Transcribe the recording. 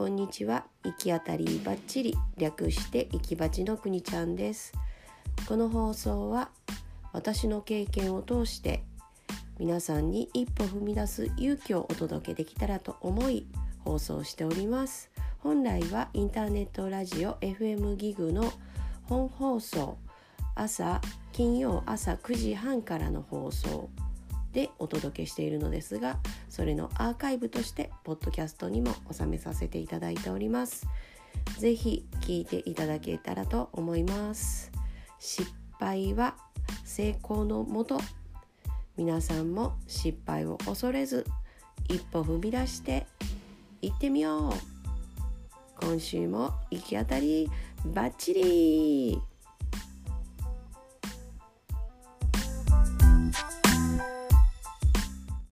こんにちは。行き当たりばっちり略して行きばちのくにちゃんです。この放送は私の経験を通して皆さんに一歩踏み出す勇気をお届けできたらと思い放送しております。本来はインターネットラジオ FM ギグの本放送朝金曜朝9時半からの放送。でお届けしているのですがそれのアーカイブとしてポッドキャストにも収めさせていただいております。是非聞いていただけたらと思います。失敗は成功のもと皆さんも失敗を恐れず一歩踏み出して行ってみよう。今週も行き当たりバッチリ。